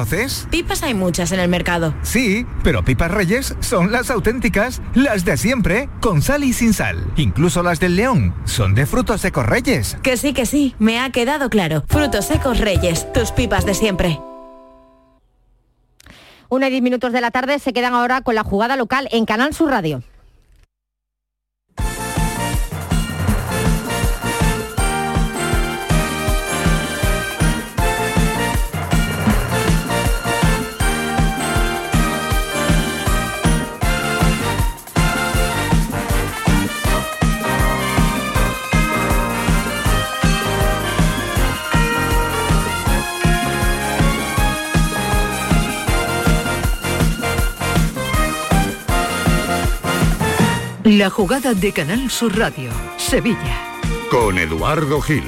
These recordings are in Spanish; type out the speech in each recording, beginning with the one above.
¿Conoces? Pipas hay muchas en el mercado. Sí, pero pipas reyes son las auténticas, las de siempre, con sal y sin sal. Incluso las del león son de frutos secos reyes. Que sí, que sí, me ha quedado claro. Frutos secos reyes, tus pipas de siempre. Una y diez minutos de la tarde se quedan ahora con la jugada local en Canal Sur Radio. La jugada de Canal Sur Radio, Sevilla. Con Eduardo Gil.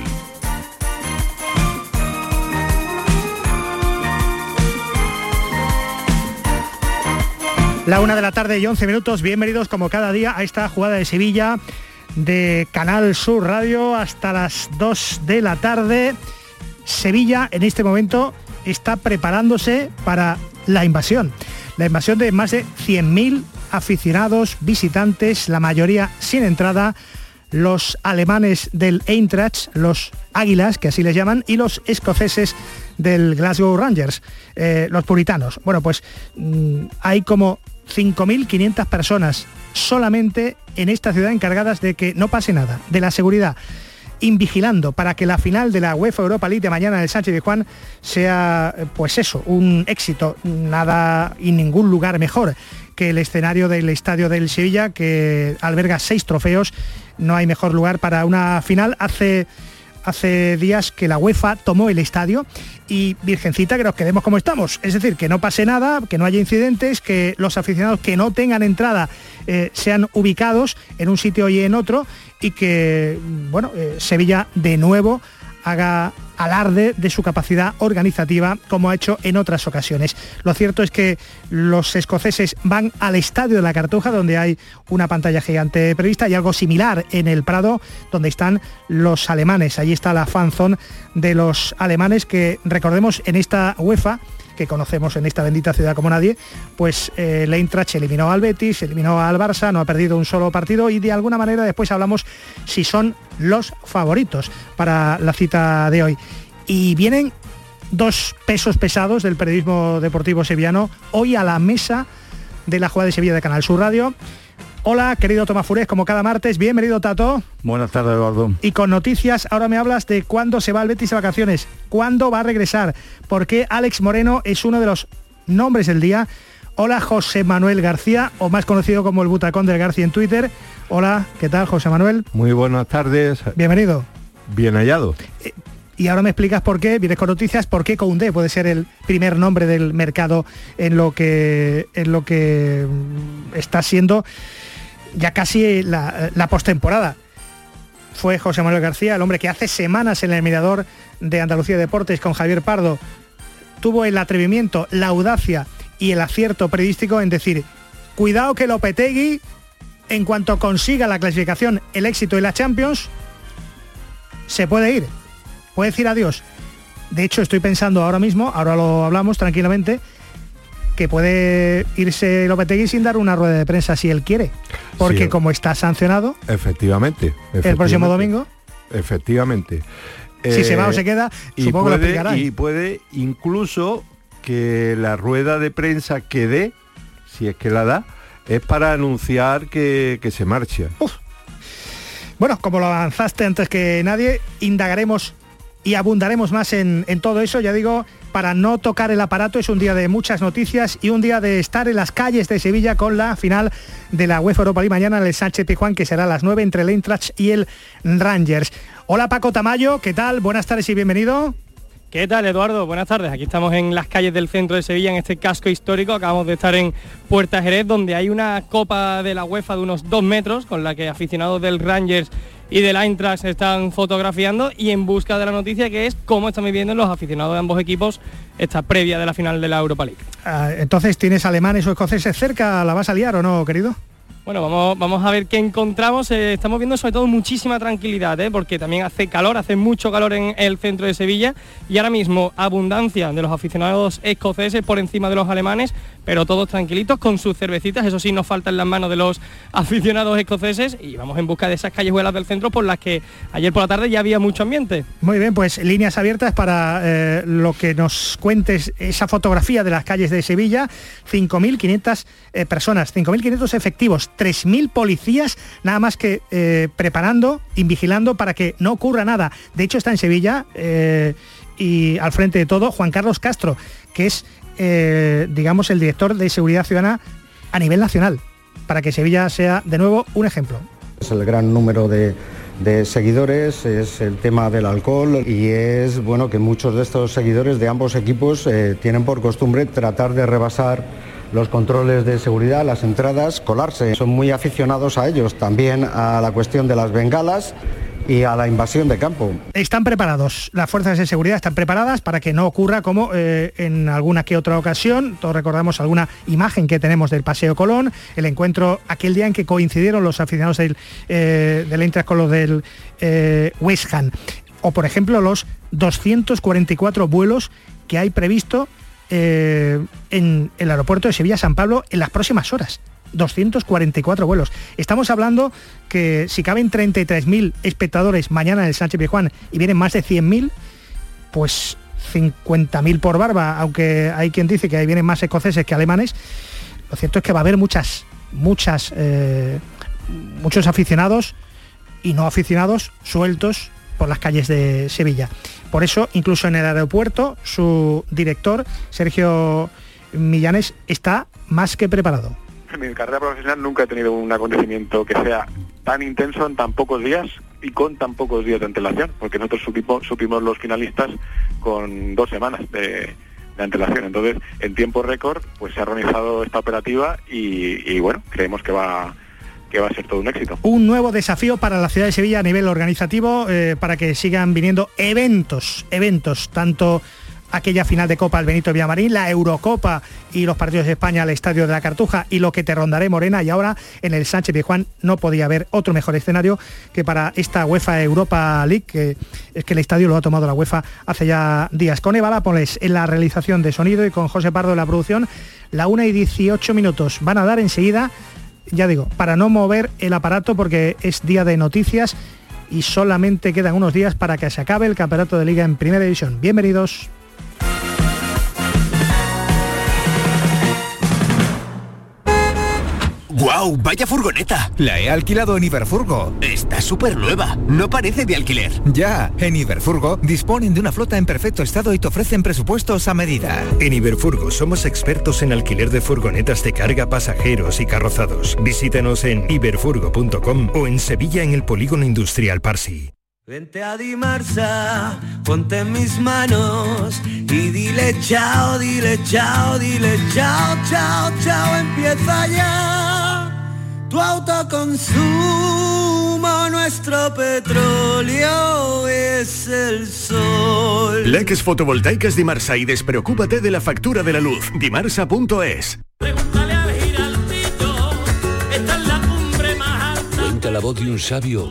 La una de la tarde y 11 minutos, bienvenidos como cada día a esta jugada de Sevilla de Canal Sur Radio hasta las 2 de la tarde. Sevilla en este momento está preparándose para la invasión. La invasión de más de 100.000 aficionados, visitantes, la mayoría sin entrada, los alemanes del Eintracht, los Águilas, que así les llaman, y los escoceses del Glasgow Rangers, eh, los puritanos. Bueno, pues mm, hay como 5.500 personas solamente en esta ciudad encargadas de que no pase nada, de la seguridad invigilando para que la final de la UEFA Europa League de mañana en el Sánchez de Juan sea, eh, pues eso, un éxito, nada y ningún lugar mejor que el escenario del Estadio del Sevilla, que alberga seis trofeos. No hay mejor lugar para una final. Hace hace días que la UEFA tomó el estadio y Virgencita que nos quedemos como estamos. Es decir, que no pase nada, que no haya incidentes, que los aficionados que no tengan entrada eh, sean ubicados en un sitio y en otro y que, bueno, eh, Sevilla de nuevo haga alarde de su capacidad organizativa como ha hecho en otras ocasiones. Lo cierto es que los escoceses van al estadio de la Cartuja donde hay una pantalla gigante prevista y algo similar en el Prado donde están los alemanes. Allí está la fanzone de los alemanes que recordemos en esta UEFA que conocemos en esta bendita ciudad como nadie, pues eh, el Eintracht eliminó al Betis, eliminó al Barça, no ha perdido un solo partido y de alguna manera después hablamos si son los favoritos para la cita de hoy. Y vienen dos pesos pesados del periodismo deportivo sevillano hoy a la mesa de la jugada de Sevilla de Canal Sur Radio. Hola, querido Tomás Furés, como cada martes, bienvenido Tato. Buenas tardes, Eduardo. Y con noticias, ahora me hablas de cuándo se va el Betis de vacaciones, cuándo va a regresar, porque Alex Moreno es uno de los nombres del día. Hola, José Manuel García, o más conocido como el Butacón del García en Twitter. Hola, ¿qué tal, José Manuel? Muy buenas tardes. Bienvenido. Bien hallado. Eh, y ahora me explicas por qué, vienes con noticias, por qué Koundé puede ser el primer nombre del mercado en lo que, en lo que mm, está siendo ya casi la, postemporada. Fue José Manuel García, el hombre que hace semanas en el mirador de Andalucía Deportes con Javier Pardo tuvo el atrevimiento, la audacia y el acierto periodístico en decir, cuidado que Lopetegui, en cuanto consiga la clasificación, el éxito y la Champions, se puede ir, puede decir adiós. De hecho, estoy pensando ahora mismo, ahora lo hablamos tranquilamente, que puede irse Lopetegui sin dar una rueda de prensa si él quiere. Porque Sí. como está sancionado, Efectivamente. el próximo domingo, Efectivamente. si se va o se queda, Eh, y supongo que lo puede, explicará. y puede incluso que la rueda de prensa que dé, si es que la da, es para anunciar que, que se marcha. Bueno, como lo avanzaste antes que nadie, indagaremos y abundaremos más en, en todo eso. Ya digo, para no tocar el aparato es un día de muchas noticias y un día de estar en las calles de Sevilla con la final de la UEFA Europa League mañana en el Sánchez Pijuán, que será a las 9 entre el Eintracht y el Rangers. Hola Paco Tamayo, ¿qué tal? Buenas tardes y bienvenido. ¿Qué tal, Eduardo? Buenas tardes. Aquí estamos en las calles del centro de Sevilla, en este casco histórico. Acabamos de estar en Puerta Jerez, donde hay una copa de la UEFA de unos dos metros, con la que aficionados del Rangers y del Eintracht se están fotografiando y en busca de la noticia que es cómo están viviendo los aficionados de ambos equipos esta previa de la final de la Europa League. Ah, entonces, ¿tienes alemanes o escoceses cerca? ¿La vas a liar o no, querido? Bueno, vamos, a ver qué encontramos. Eh, estamos viendo sobre todo muchísima tranquilidad, ¿eh? porque también hace calor, hace mucho calor en el centro de Sevilla y ahora mismo abundancia de los aficionados escoceses por encima de los alemanes, pero todos tranquilitos con sus cervecitas. Eso sí, nos faltan las manos de los aficionados escoceses y vamos en busca de esas callejuelas del centro por las que ayer por la tarde ya había mucho ambiente. Muy bien, pues líneas abiertas para eh, lo que nos cuentes esa fotografía de las calles de Sevilla. 5.500 personas, 5.500 efectivos 3.000 policías nada más que eh, preparando y vigilando para que no ocurra nada. De hecho está en Sevilla eh, y al frente de todo Juan Carlos Castro, que es, eh, digamos, el director de Seguridad Ciudadana a nivel nacional, para que Sevilla sea de nuevo un ejemplo. Es el gran número de, de seguidores, es el tema del alcohol y es bueno que muchos de estos seguidores de ambos equipos tienen por costumbre tratar de rebasar los controles de seguridad, las entradas, colarse. Son muy aficionados a ellos, también a la cuestión de las bengalas y a la invasión de campo. Están preparados, las fuerzas de seguridad están preparadas para que no ocurra como eh, en alguna que otra ocasión, todos recordamos alguna imagen que tenemos del Paseo Colón, el encuentro aquel día en que coincidieron los aficionados del, eh, del con los del eh, West Ham, o por ejemplo los 244 vuelos que hay previsto eh, en el aeropuerto de Sevilla-San Pablo en las próximas horas. 244 vuelos. Estamos hablando que si caben 33.000 espectadores mañana en el Sánchez Pizjuán y vienen más de 100.000, pues 50.000 por barba, aunque hay quien dice que ahí vienen más escoceses que alemanes, lo cierto es que va a haber muchas, muchas, eh, muchos aficionados y no aficionados sueltos por las calles de Sevilla. Por eso, incluso en el aeropuerto, su director, Sergio Millanes, está más que preparado. En mi carrera profesional nunca he tenido un acontecimiento que sea tan intenso en tan pocos días y con tan pocos días de antelación, porque nosotros supimos, los finalistas con dos semanas de, antelación. Entonces, en tiempo récord, pues se ha organizado esta operativa y bueno, creemos que va a ser todo un éxito. Un nuevo desafío para la ciudad de Sevilla a nivel organizativo, eh, para que sigan viniendo eventos, eventos, tanto aquella final de Copa al Benito Villamarín, la Eurocopa y los partidos de España al Estadio de la Cartuja y lo que te rondaré Morena y ahora en el Sánchez Pizjuán no podía haber otro mejor escenario que para esta UEFA Europa League, que es que el estadio lo ha tomado la UEFA hace ya días. Con Eva Lápoles en la realización de sonido y con José Pardo en la producción, la 1 y 18 minutos van a dar enseguida ya digo, para no mover el aparato porque es día de noticias y solamente quedan unos días para que se acabe el campeonato de liga en primera división. Bienvenidos. ¡Guau! ¡Vaya furgoneta! La he alquilado en Iberfurgo. Está súper nueva. No parece de alquiler. Ya, en Iberfurgo disponen de una flota en perfecto estado y te ofrecen presupuestos a medida. En Iberfurgo somos expertos en alquiler de furgonetas de carga, pasajeros y carrozados. Visítanos en iberfurgo.com o en Sevilla en el Polígono Industrial Parsi. Vente a Dimarsa, ponte en mis manos y dile chao, dile chao, dile chao, chao, chao, empieza ya tu autoconsumo, nuestro petróleo es el sol. Leques fotovoltaicas Dimarsa y despreocúpate de la factura de la luz. Dimarsa.es la voz de un sabio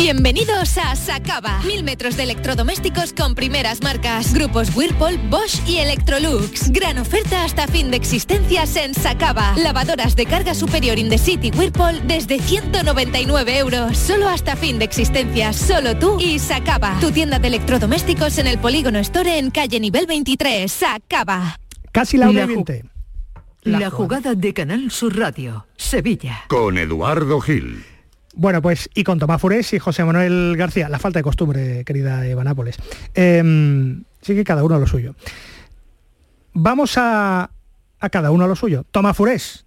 Bienvenidos a Sacaba. Mil metros de electrodomésticos con primeras marcas. Grupos Whirlpool, Bosch y Electrolux. Gran oferta hasta fin de existencias en Sacaba. Lavadoras de carga superior in the city Whirlpool desde 199 euros. Solo hasta fin de existencias. Solo tú y Sacaba. Tu tienda de electrodomésticos en el Polígono Store en calle nivel 23. Sacaba. Casi la, la, la jugada de Canal Sur Radio. Sevilla. Con Eduardo Gil. Bueno, pues y con Tomás Furés y José Manuel García, la falta de costumbre, querida Eva Nápoles. Eh, sí que cada uno lo suyo. vamos a, a cada uno a lo suyo. Toma Furés.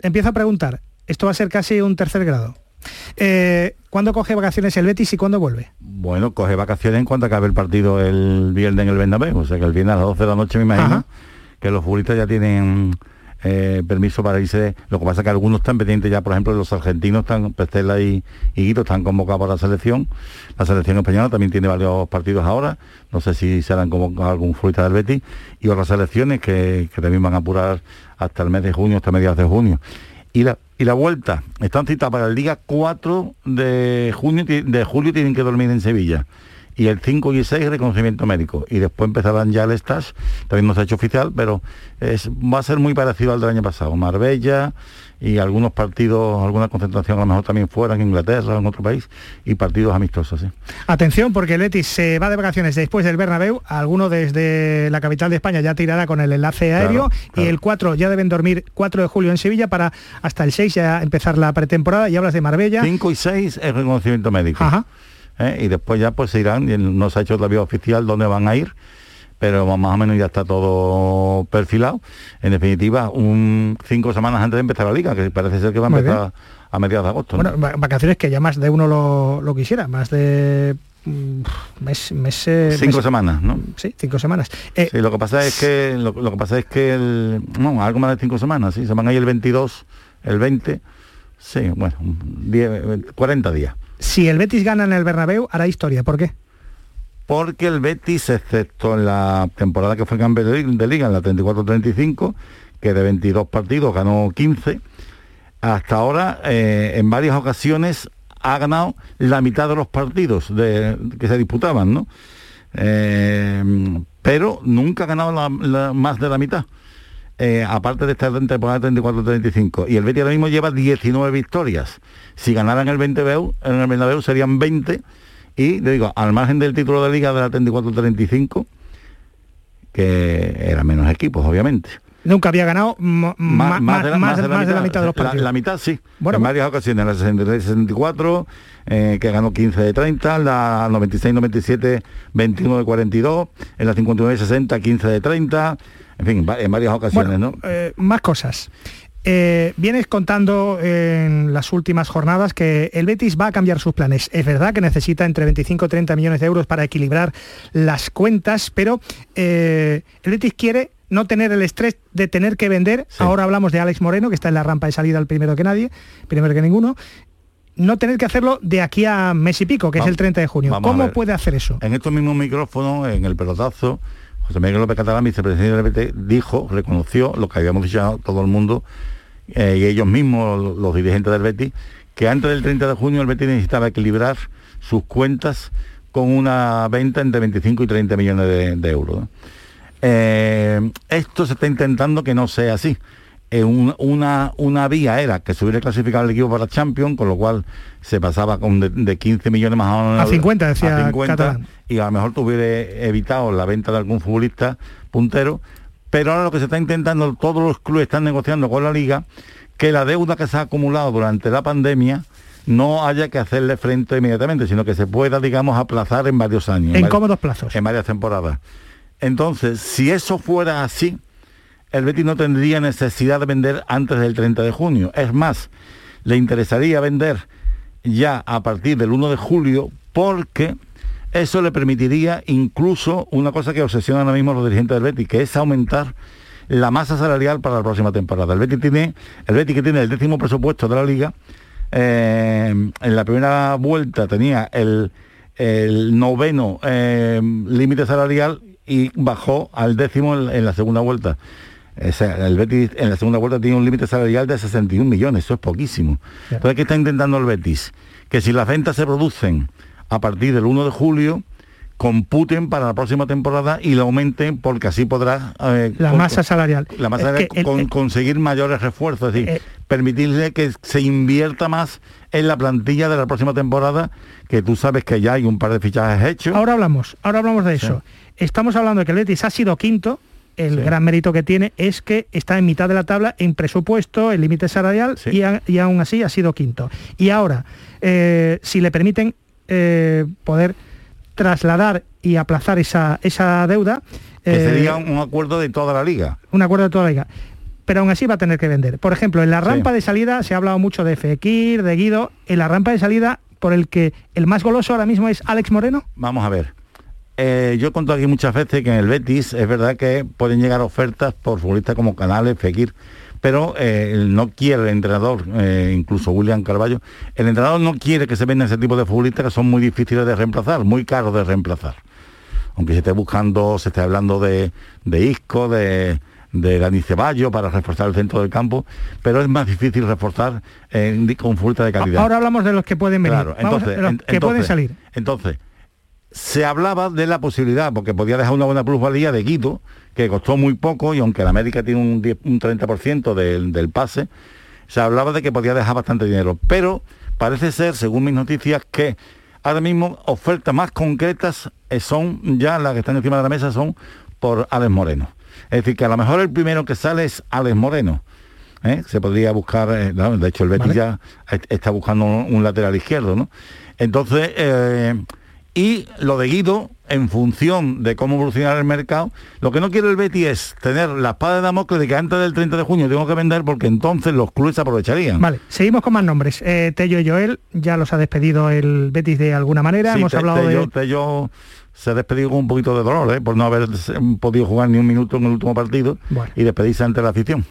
Empiezo a preguntar. Esto va a ser casi un tercer grado. Eh, ¿Cuándo coge vacaciones el Betis y cuándo vuelve? Bueno, coge vacaciones en cuanto acabe el partido el viernes en el Bernabéu. O sea que el viernes a las 12 de la noche me imagino que los futbolistas ya tienen eh, permiso para irse. Lo que pasa es que algunos están pendientes ya, por ejemplo, los argentinos, están Pestela y, y están convocados para la selección. La selección española también tiene varios partidos ahora. No sé si serán convocados algún futbolista del Betis. Y otras selecciones que, que también van a apurar hasta el mes de junio, hasta mediados de junio. Y la, y la vuelta, están citadas para el día 4 de junio, de julio tienen que dormir en Sevilla. Y el 5 y 6 reconocimiento médico. Y después empezarán ya el stage, también no se ha hecho oficial, pero es, va a ser muy parecido al del año pasado. Marbella y algunos partidos, alguna concentración a lo mejor también fuera, en Inglaterra o en otro país, y partidos amistosos. ¿sí? Atención, porque el Betis se va de vacaciones después del Bernabéu, alguno desde la capital de España ya tirará con el enlace aéreo Claro, claro. y el 4 ya deben dormir 4 de julio en Sevilla para hasta el 6 ya empezar la pretemporada y hablas de Marbella. 5 y 6 es reconocimiento médico. ¿Eh? Y después ya pues se irán, no se ha hecho todavía oficial dónde van a ir, pero más o menos ya está todo perfilado. En definitiva, un cinco semanas antes de empezar la liga, que parece ser que va a empezar a mediados de agosto. ¿no? Bueno, va- vacaciones que ya más de uno lo, lo quisiera, más de mm, mes, mes, eh, Cinco mes- semanas, ¿no? Sí, cinco semanas. Eh, Sí, lo que pasa es que lo, lo que pasa es que el, no, algo más de cinco semanas, sí, se van ahí el 22, el 20, sí, bueno, 10, 40 días. Si el Betis gana en el Bernabéu, hará historia. ¿Por qué? porque el Betis, excepto en la temporada que fue campeón de li- de liga, en la 34-35, que de 22 partidos ganó 15, hasta ahora eh, en varias ocasiones ha ganado la mitad de los partidos que se disputaban, ¿no? Eh, pero nunca ha ganado la- más de la mitad. Eh, aparte de esta temporada 34-35. Y el Betis ahora mismo lleva 19 victorias. Si ganaran el 20 Bernabéu, en el Bernabéu serían 20 y le digo, al margen del título de liga de la 34-35, que era menos equipos, obviamente. Nunca había ganado más, de, más de la mitad de los La- partidos. La, mitad sí. Bueno, en pues- varias ocasiones, la 63-64, eh, que ganó 15 de 30, la 96-97, 21 de 42, en la 59-60, 15 de 30, en fin, en varias ocasiones, ¿no? Eh, más cosas. Eh, vienes contando en las últimas jornadas que el Betis va a cambiar sus planes. Es verdad que necesita entre 25 y 30 millones de euros para equilibrar las cuentas, pero eh, el Betis quiere no tener el estrés de tener que vender. Ahora hablamos de Alex Moreno, que está en la rampa de salida el primero que nadie, primero que ninguno. No tener que hacerlo de aquí a mes y pico, que es el 30 de junio. ¿Cómo puede hacer eso? En estos mismos micrófonos, en el pelotazo, José Miguel López Catalán, vicepresidente del BT, dijo, reconoció lo que habíamos dicho todo el mundo, eh, y ellos mismos, los dirigentes del Betis, que antes del 30 de junio el Betis necesitaba equilibrar sus cuentas con una venta entre 25 y 30 millones de, euros. Eh, esto se está intentando que no sea así. Un- una, una vía era que se hubiera clasificado el equipo para Champions, con lo cual se pasaba con de, de 15 millones más o menos A 50, decía a 50, Catalán. y a lo mejor te hubiera evitado la venta de algún futbolista puntero, pero ahora lo que se está intentando, todos los clubes están negociando con la liga, que la deuda que se ha acumulado durante la pandemia no haya que hacerle frente inmediatamente, sino que se pueda, digamos, aplazar en varios años. En vari- cómodos plazos. En varias temporadas. Entonces, si eso fuera así, el Betis no tendría necesidad de vender antes del 30 de junio. Es más, le interesaría vender ya a partir del 1 de julio porque eso le permitiría incluso una cosa que obsesiona ahora mismo a los dirigentes del Betis, que es aumentar la masa salarial para la próxima temporada. El Betis tiene, el Betis que tiene el décimo presupuesto de la liga, eh, en la primera vuelta tenía el, noveno eh, límite salarial y bajó al décimo en la segunda vuelta. O sea, el Betis en la segunda vuelta tiene un límite salarial de 61 millones, eso es poquísimo. Entonces, ¿qué está intentando el Betis? Que si las ventas se producen a partir del 1 de julio, computen para la próxima temporada y lo aumenten porque así podrá... eh, La con- masa salarial. la masa salarial el- con- el- conseguir mayores refuerzos, es decir, permitirle que se invierta más en la plantilla de la próxima temporada, que tú sabes que ya hay un par de fichajes hechos. Ahora hablamos, ahora hablamos de eso. Estamos hablando de que el Betis ha sido quinto. El gran mérito que tiene es que está en mitad de la tabla en presupuesto, en límite salarial y, a- y aún así ha sido quinto. Y ahora, eh, si le permiten eh, poder trasladar y aplazar esa, esa deuda. Que eh, sería un acuerdo de toda la liga. un acuerdo de toda la liga. Pero aún así va a tener que vender. Por ejemplo, en la rampa de salida se ha hablado mucho de Fekir, de Guido. En la rampa de salida, por el que el más goloso ahora mismo es Alex Moreno. Vamos a ver. Eh, yo he contado aquí muchas veces que en el Betis es verdad que pueden llegar ofertas por futbolistas como Canales, Fekir, pero eh, no quiere el entrenador, eh, incluso William Carballo, el entrenador no quiere que se vendan ese tipo de futbolistas que son muy difíciles de reemplazar, muy caros de reemplazar. Aunque se esté buscando, se esté hablando de, de Isco, de, de Dani Ceballos para reforzar el centro del campo, pero es más difícil reforzar eh, con futbolistas de calidad. Ahora hablamos de los que pueden venir. Claro, entonces, a- de los en- que pueden salir. Entonces, se hablaba de la posibilidad, porque podía dejar una buena plusvalía de Guido, que costó muy poco, y aunque la América tiene un, 10 un 30% del, del pase, se hablaba de que podía dejar bastante dinero. Pero parece ser, según mis noticias, que ahora mismo ofertas más concretas eh, son ya las que están encima de la mesa son por Alex Moreno. Es decir, que a lo mejor el primero que sale es Alex Moreno. ¿eh? Se podría buscar, eh, de hecho el Betis ya est- está buscando un, un lateral izquierdo, ¿no? Entonces, eh, y lo de Guido, en función de cómo evolucionar el mercado, lo que no quiere el Betis es tener la espada de Damocles de que antes del 30 de junio tengo que vender porque entonces los clubes aprovecharían. Vale, seguimos con más nombres. Eh, Tello y Joel, ya los ha despedido el Betis de alguna manera. Sí, Hemos Te- hablado Tello- de... Tello se ha despedido con un poquito de dolor, ¿eh? por no haber eh, podido jugar ni un minuto en el último partido Bueno. y despedirse ante la afición.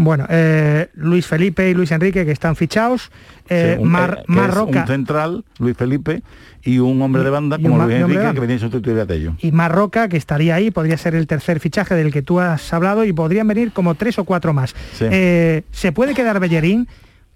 Bueno, eh, Luis Felipe y Luis Enrique que están fichados. Eh, Sí, un- Mar, eh, que Mar es Roca un central, Luis Felipe, y un hombre de banda como Luis Enrique, que venía a sustituir a Tello. y Marroca, que estaría ahí, podría ser el tercer fichaje del que tú has hablado y podrían venir como tres o cuatro más. Sí. Eh, ¿Se puede quedar Bellerín?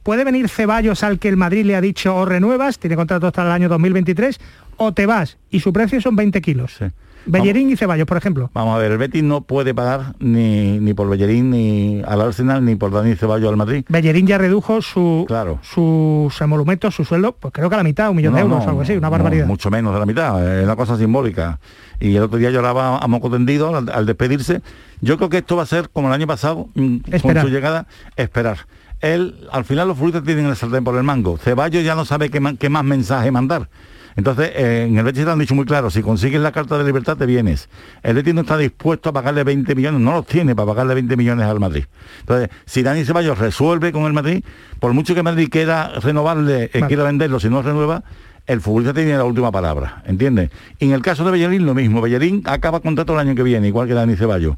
¿Puede venir Ceballos al que el Madrid le ha dicho o renuevas, tiene contrato hasta el año 2023, o te vas? Y su precio son 20 kilos. Bellerín y Ceballos, por ejemplo. Vamos a ver, el Betis no puede pagar ni, ni por Bellerín, ni al Arsenal, ni por Dani Ceballos al Madrid. Bellerín ya redujo su, sus emolumentos, su sueldo, pues creo que a la mitad, un millón de euros no, algo así, una no, barbaridad. mucho menos de la mitad, es una cosa simbólica. Y el otro día lloraba a moco tendido al, al despedirse. Yo creo que esto va a ser como el año pasado, mm, Esperar. con su llegada, esperar. Él, al final los futbolistas tienen el sartén por el mango. Ceballos ya no sabe qué, qué más mensaje mandar. Entonces, eh, en el Betis te han dicho muy claro, si consigues la carta de libertad te vienes. El Betis no está dispuesto a pagarle 20 millones, no los tiene para pagarle 20 millones al Madrid. Entonces, si Dani Ceballos resuelve con el Madrid, por mucho que Madrid quiera renovarle, eh, quiera venderlo, si no renueva, el futbolista tiene la última palabra, ¿entiendes? Y en el caso de Bellerín lo mismo, Bellerín acaba contrato el año que viene, igual que Dani Ceballos.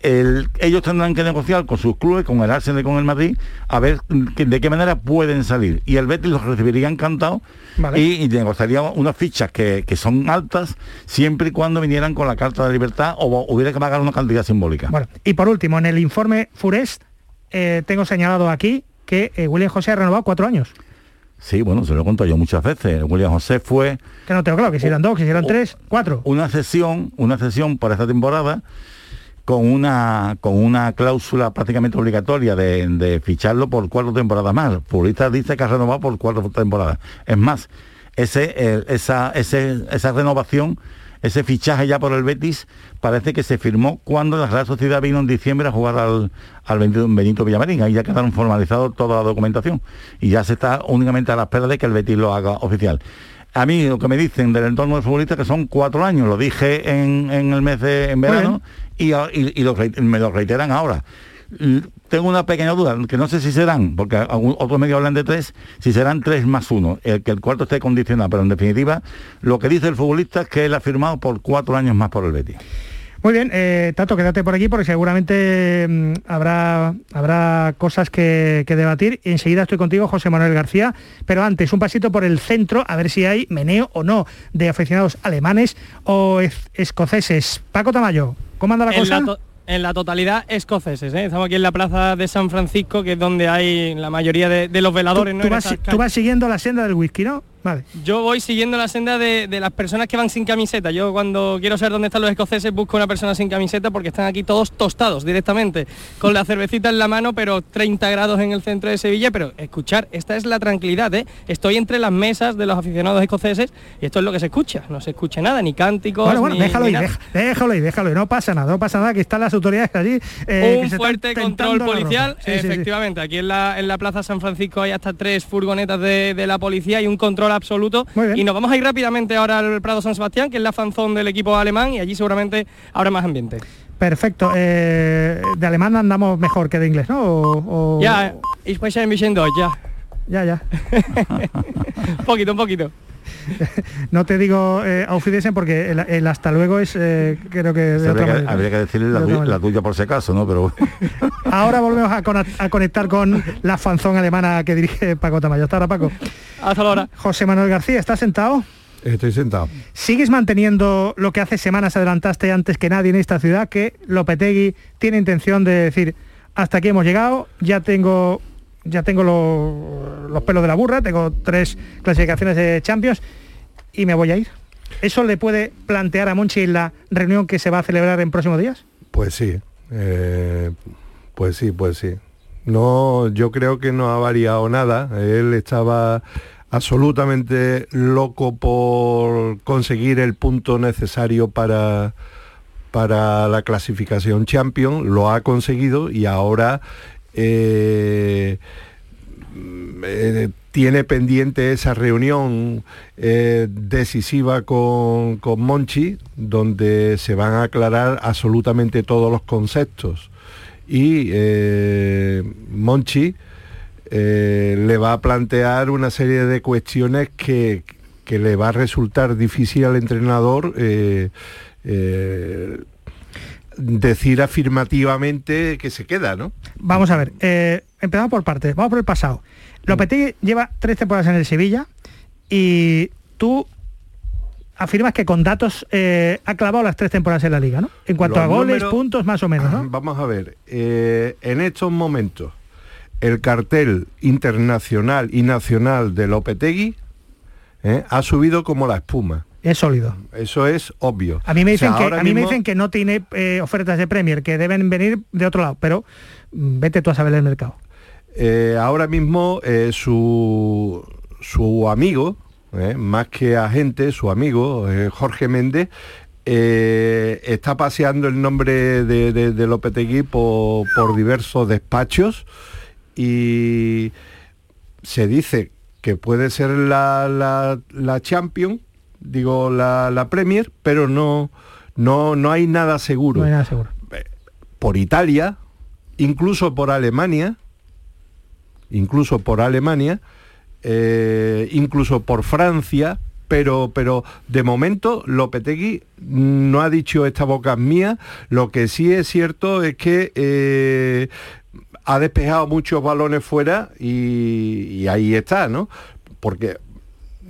El- ellos tendrán que negociar con sus clubes, con el Arsenal y con el Madrid, a ver que- de qué manera pueden salir. Y el Betis los recibiría encantado Vale. y, y negociaría unas fichas que, que son altas siempre y cuando vinieran con la carta de libertad o hubiera que pagar una cantidad simbólica. Bueno, y por último, en el informe Furest, eh, tengo señalado aquí que eh, William José ha renovado cuatro años. Sí, bueno, se lo he contado yo muchas veces. William José fue Que no tengo claro, que si eran dos, que si eran tres, cuatro. una sesión, una sesión para esta temporada con una con una cláusula prácticamente obligatoria de, ficharlo por cuatro temporadas más. Futbolista dice que ha renovado por cuatro temporadas. Es más, ese, eh, esa, esa renovación, ese fichaje ya por el Betis, parece que se firmó cuando la Real Sociedad vino en diciembre a jugar al, al Benito Villamarín. Ahí ya quedaron formalizados toda la documentación. Y ya se está únicamente a la espera de que el Betis lo haga oficial. A mí lo que me dicen del entorno del futbolista que son cuatro años, lo dije en, en el mes de en verano y, y- y lo reit- me lo reiteran ahora. Tengo una pequeña duda, que no sé si serán, porque otros medios hablan de tres, si serán tres más uno, el que el cuarto esté condicionado, pero en definitiva, lo que dice el futbolista es que él ha firmado por cuatro años más por el Betis. Muy bien, eh, Tato, quédate por aquí porque seguramente mm, habrá, habrá cosas que, que debatir. Enseguida estoy contigo, José Manuel García, pero antes un pasito por el centro, a ver si hay meneo o no de aficionados alemanes o escoceses. Paco Tamayo, ¿cómo anda la en, cosa? la en la totalidad escoceses. ¿eh? Estamos aquí en la plaza de San Francisco, que es donde hay la mayoría de, de los veladores. ¿no? tú, vas, tú vas siguiendo la senda del whisky, ¿no? Vale. Yo voy siguiendo la senda de, de las personas que van sin camiseta. Yo cuando quiero saber dónde están los escoceses busco una persona sin camiseta porque están aquí todos tostados directamente, con la cervecita en la mano, pero 30 grados en el centro de Sevilla. Pero escuchar, esta es la tranquilidad. ¿eh? Estoy entre las mesas de los aficionados escoceses y esto es lo que se escucha. No se escucha nada, ni cánticos. Bueno, bueno, ni- déjalo ni deja- déjalo ahí, déjalo no pasa nada, no pasa nada, que están las autoridades allí. eh, que un se fuerte control policial, sí, sí. efectivamente. Aquí en la, en la Plaza San Francisco hay hasta tres furgonetas de, de la policía y un control absoluto. Y nos vamos a ir rápidamente ahora al Prado San Sebastián, que es la fanzón del equipo alemán, y allí seguramente habrá más ambiente. Perfecto. Eh, de alemán andamos mejor que de inglés, ¿no? O, o- Ya, ich spreche ein bisschen Deutsch, ya. Ya, ya. un poquito, un poquito. No te digo eh, auf porque el, el hasta luego es, eh, creo que de otra habría, que, manera. habría que decirle la, De tuya- manera. la tuya por si acaso, ¿no? Pero Ahora volvemos a conectar con la fanzón alemana que dirige Paco Tamayo. Hasta ahora, Paco. Hasta ahora. José Manuel García, ¿estás sentado? Estoy sentado. ¿Sigues manteniendo lo que hace semanas adelantaste antes que nadie en esta ciudad, que Lopetegui tiene intención de decir, hasta aquí hemos llegado, ya tengo, ya tengo lo- los pelos de la burra, tengo tres clasificaciones de Champions y me voy a ir? ¿Eso le puede plantear a Monchi en la reunión que se va a celebrar en próximos días? Pues sí, eh, pues sí, pues sí. No, yo creo que no ha variado nada. Él estaba absolutamente loco por conseguir el punto necesario para para la clasificación champion, lo ha conseguido y ahora eh, eh, tiene pendiente esa reunión eh, decisiva con, con Monchi, donde se van a aclarar absolutamente todos los conceptos. Y Monchi le va a plantear una serie de cuestiones que, que le va a resultar difícil al entrenador decir afirmativamente que se queda, ¿no? Vamos a ver, eh, empezamos por partes, vamos por el pasado. Lopetegui lleva tres temporadas en el Sevilla y tú afirmas que con datos eh, ha clavado las tres temporadas en la liga, ¿no? En cuanto Los a goles, números- puntos, más o menos, ¿no? Vamos a ver, eh, en estos momentos el cartel internacional y nacional de Lopetegui ha subido como la espuma. Es sólido. Eso es obvio. A mí me O sea, dicen, que, a mí me dicen que no tiene eh, ofertas de Premier, que deben venir de otro lado, pero mm, vete tú a saber el mercado. Eh, ahora mismo eh, su, su amigo, más que agente, su amigo, Jorge Méndez, está paseando el nombre de, de, de Lopetegui por, por diversos despachos y se dice que puede ser la, la, la Champion, digo la, la Premier, pero no, no, no hay nada seguro No hay nada seguro. por Italia, incluso por Alemania, incluso por Alemania, eh, incluso por Francia, pero, pero de momento Lopetegui no ha dicho esta boca es mía, lo que sí es cierto es que eh, ha despejado muchos balones fuera y, y ahí está, ¿no? Porque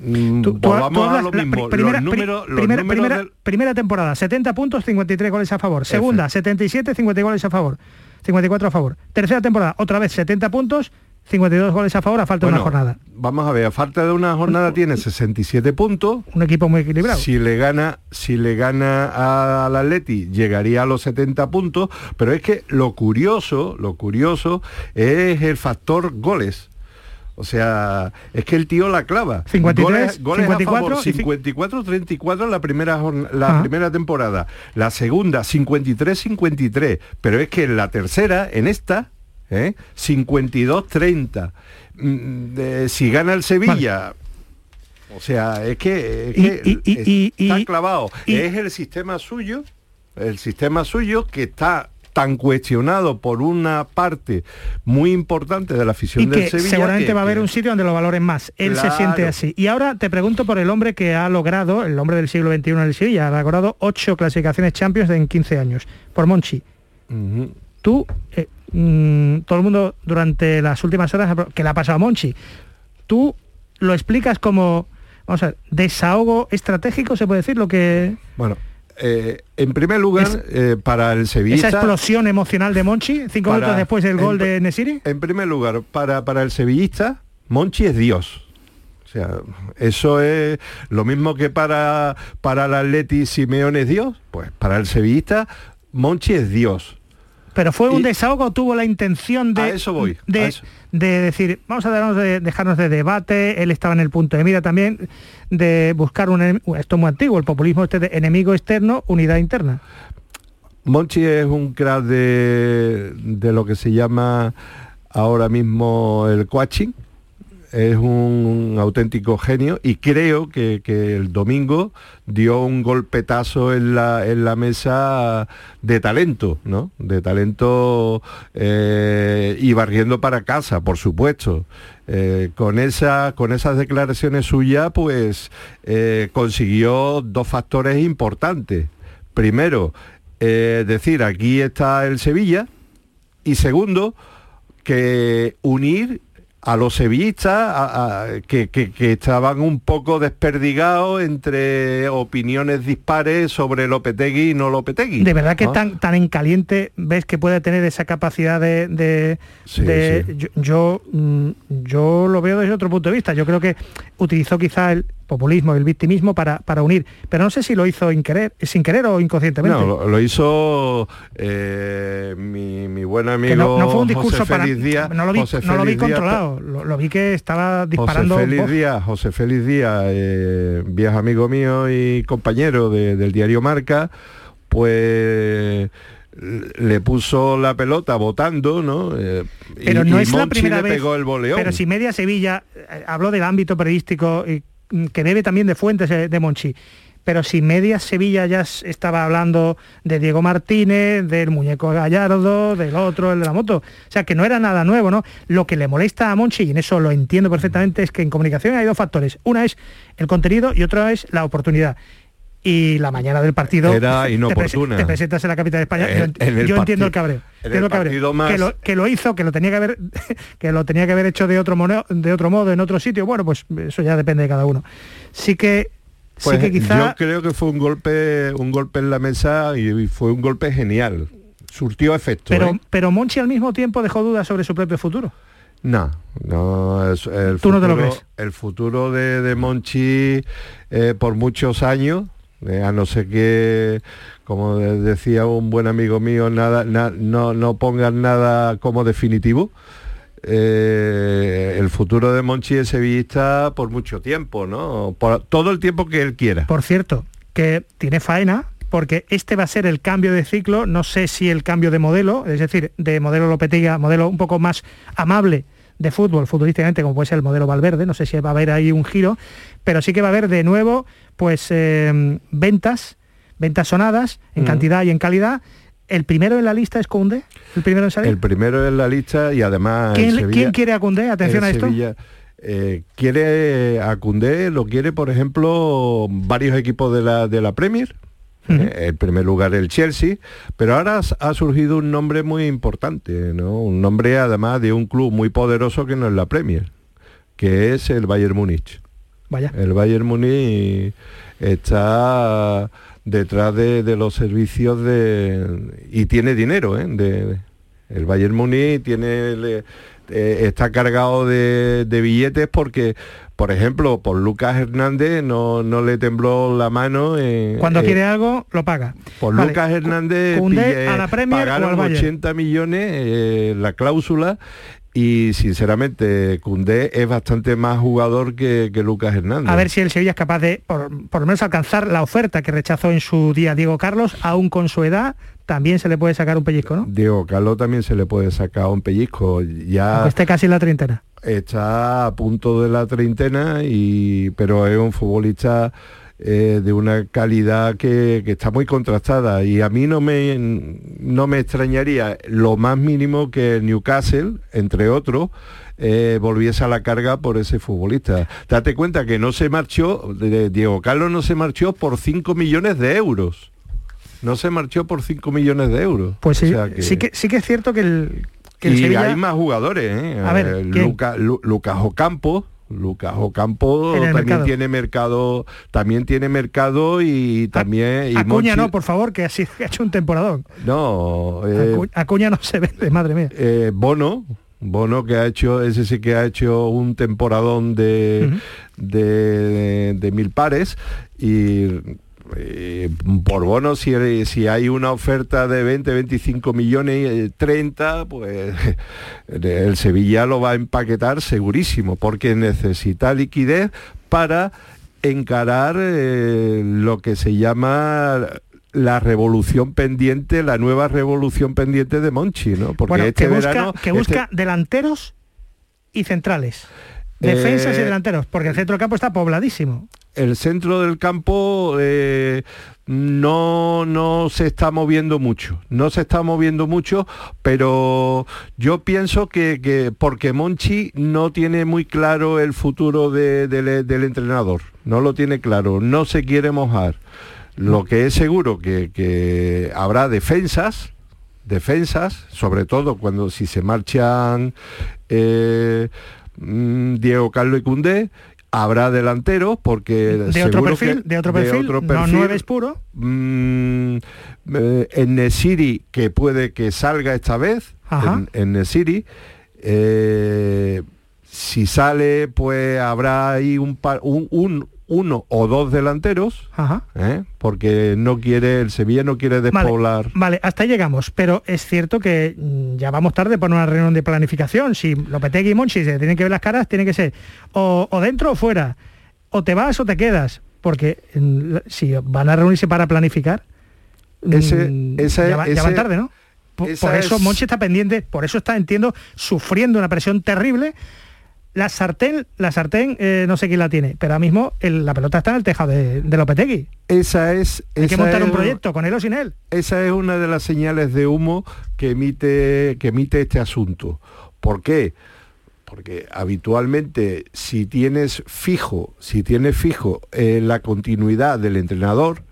Tú- tú volvamos tú a lo mismo, pri- primera, los números, los primera- primera- del- primera temporada, 70 puntos, 53 goles a favor. Segunda, 77, 50 goles a favor. 54 a favor. Tercera temporada, otra vez 70 puntos, 52 goles a favor a falta de una Bueno, jornada. Vamos a ver, a falta de una jornada tiene 67 puntos. Un equipo muy equilibrado. Si le gana, si le gana al Atleti, llegaría a los 70 puntos, pero es que lo curioso, lo curioso es el factor goles. O sea, es que el tío la clava. 53, goles, goles a 54 favor, y ci- 54-34 la primera la primera temporada. La segunda 53-53, pero es que en la tercera, en esta, ¿eh? 52-30. Mm, de- si gana el Sevilla, o sea, es que, es Y- que y- y- y- está clavado. es el sistema suyo, el sistema suyo que está tan cuestionado por una parte muy importante de la afición y del que Sevilla seguramente que- va a haber que- un sitio donde lo valoren más. Él se siente así. Y ahora te pregunto por el hombre que ha logrado, el hombre del siglo XXI en el Sevilla, ha logrado ocho clasificaciones Champions en 15 años, por Monchi. Tú, eh, mm, todo el mundo durante las últimas horas, que le ha pasado a Monchi, tú lo explicas como, vamos a ver, desahogo estratégico, se puede decir, lo que... Bueno, eh, en primer lugar, eh, para el Sevilla... Esa explosión emocional de Monchi, cinco Para- minutos después del gol en- de Nesiri. En primer lugar, para, para el sevillista, Monchi es Dios. O sea, eso es lo mismo que para, para el Atleti Simeone es Dios. Pues para el sevillista, Monchi es Dios. Pero fue un desahogo, o tuvo la intención de, A eso voy, de, a eso. de decir, vamos a dejarnos de, dejarnos de debate, él estaba en el punto de mira también, de buscar un, esto es muy antiguo, el populismo este de enemigo externo, unidad interna. Monchi es un crack de, de lo que se llama ahora mismo el coaching. Es un, auténtico genio y creo que, el domingo dio un golpetazo en la, en la mesa de talento, ¿no? De talento eh, y barriendo para casa, por supuesto. Eh, con, esa, con esas declaraciones suyas, pues eh, consiguió dos factores importantes. Primero, decir, aquí está el Sevilla, y segundo, que unir a los sevillistas que, estaban un poco desperdigados entre opiniones dispares sobre Lopetegui y no Lopetegui. De verdad que tan, tan en caliente ves que puede tener esa capacidad de... Yo, mm, yo, lo veo desde otro punto de vista. Yo creo que utilizó quizá el populismo, el victimismo para, para unir, pero no sé si lo hizo sin querer, sin querer o inconscientemente. No, lo, hizo eh, mi, buen amigo no, fue un discurso José para, Díaz, no lo vi, no lo vi controlado, lo, vi que estaba disparando. José Félix Díaz, José Félix Díaz, eh, viejo amigo mío y compañero del diario Marca, pues le puso la pelota votando, ¿no? Eh, pero no es la primera vez. Pero si media Sevilla habló del ámbito periodístico y que debe también de fuentes de Monchi. Pero si media Sevilla ya estaba hablando de Diego Martínez, del muñeco Gallardo, del otro, el de la moto. O sea, que no era nada nuevo, ¿no? Lo que le molesta a Monchi, y en eso lo entiendo perfectamente, es que en comunicación hay dos factores. Una es el contenido y otra es la oportunidad y la mañana del partido era inoportuna. Te, presentas en la capital de España. yo, entiendo el cabreo. que, lo, hizo, que lo tenía que haber, que lo tenía que haber hecho de otro modo, de otro modo, en otro sitio. Bueno, pues eso ya depende de cada uno. Sí que sí pues que quizá... Yo creo que fue un golpe, un golpe en la mesa y fue un golpe genial. Surtió efecto. Pero, ¿eh? pero Monchi al mismo tiempo dejó dudas sobre su propio futuro. No, no, el ¿Tú futuro, no te lo crees? El futuro de, Monchi eh, por muchos años, eh, a no ser que, como decía un buen amigo mío, nada, no, no pongan nada como definitivo. Eh, el futuro de Monchi es sevillista por mucho tiempo, ¿no? Por todo el tiempo que él quiera. Por cierto, que tiene faena porque este va a ser el cambio de ciclo, no sé si el cambio de modelo, es decir, de modelo Lopetegui, modelo un poco más amable de fútbol, futbolísticamente, como puede ser el modelo Valverde, no sé si va a haber ahí un giro, pero sí que va a haber de nuevo pues eh, ventas, ventas sonadas en mm. cantidad y en calidad. ¿El primero en la lista es Cunde? ¿El primero en salir? El primero en la lista y además... ¿Quién, quiere a Cunde? Atención a esto. Eh, quiere a Cundé, lo quiere, por ejemplo, varios equipos de la, de la Premier, eh, en primer lugar el Chelsea, pero ahora ha surgido un nombre muy importante, ¿no? Un nombre además de un club muy poderoso que no es la Premier, que es el Bayern Múnich. Vaya. El Bayern Múnich está detrás de, los servicios de y tiene dinero, ¿eh? De, el Bayern Múnich tiene eh, está cargado de, billetes porque, por ejemplo, por Lucas Hernández no, no le tembló la mano. Cuando quiere algo, lo paga. Por Lucas Hernández a la pagaron 80 millones eh, la cláusula y sinceramente Cundé es bastante más jugador que, Lucas Hernández. A ver si el Sevilla es capaz de por, por, lo menos alcanzar la oferta que rechazó en su día Diego Carlos, aún con su edad, también se le puede sacar un pellizco, ¿no? Diego Carlos también se le puede sacar un pellizco. Ya esté casi en la treintena. Está a punto de la treintena, y, pero es un futbolista eh, de una calidad que, está muy contrastada y a mí no me, no me extrañaría lo más mínimo que Newcastle, entre otros, eh, volviese a la carga por ese futbolista. Date cuenta que no se marchó, Diego Carlos no se marchó por 5 millones de euros. No se marchó por 5 millones de euros. Pues sí, sí, que, sí que es cierto que el... y hay más jugadores, ¿eh? A ver, Lucas Ocampo, Lucas Ocampo también tiene mercado, también tiene mercado y también... Acuña no, por favor, que, así, ha hecho un temporadón. No. Eh, Acuña no se vende, madre mía. Eh, Bono, Bono que ha hecho, ese sí que ha hecho un temporadón de, de, mil pares y eh, por bono, si, si, hay una oferta de 20, 25 millones, 30, eh, pues el Sevilla lo va a empaquetar segurísimo, porque necesita liquidez para encarar eh, lo que se llama la revolución pendiente, la nueva revolución pendiente de Monchi, ¿no? Porque este que busca, que busca delanteros y centrales. Defensas y delanteros, porque el centro del campo está pobladísimo. El centro del campo eh, no, no se está moviendo mucho, no se está moviendo mucho, pero yo pienso que, que porque Monchi no tiene muy claro el futuro de- del- entrenador, no lo tiene claro, no se quiere mojar. Lo que es seguro que, que habrá defensas, defensas, sobre todo cuando si se marchan eh, mm, Diego Carlos y Cundé, habrá delanteros porque De otro perfil, que- de otro perfil, no perfil. nueve es puro. Mm, eh, en Nesiri que puede que salga esta vez Ajá. en, en Nesiri eh, si sale pues habrá ahí un, par- un- un- uno o dos delanteros Ajá. ¿eh? porque no quiere el Sevilla no quiere despoblar Vale, hasta ahí llegamos, pero es cierto que mm, ya vamos tarde por una reunión de planificación. Si Lopetegui y Monchi se tienen que ver las caras, tiene que ser o, o dentro o fuera, o te vas o te quedas, porque mm, si van a reunirse para planificar, Ese- mm, esa- ya, va- ya ese- van tarde, ¿no? Por, por eso es- Monchi está pendiente, por eso está, entiendo, sufriendo una presión terrible. La sartén, la sartén, eh, no sé quién la tiene, pero ahora mismo el- la pelota está en el tejado de, de Lopetegui. esa es Hay que montar es un proyecto con él o sin él. Esa es una de las señales de humo que emite, que emite este asunto. ¿Por qué? Porque habitualmente si tienes fijo, si tienes fijo eh, la continuidad del entrenador,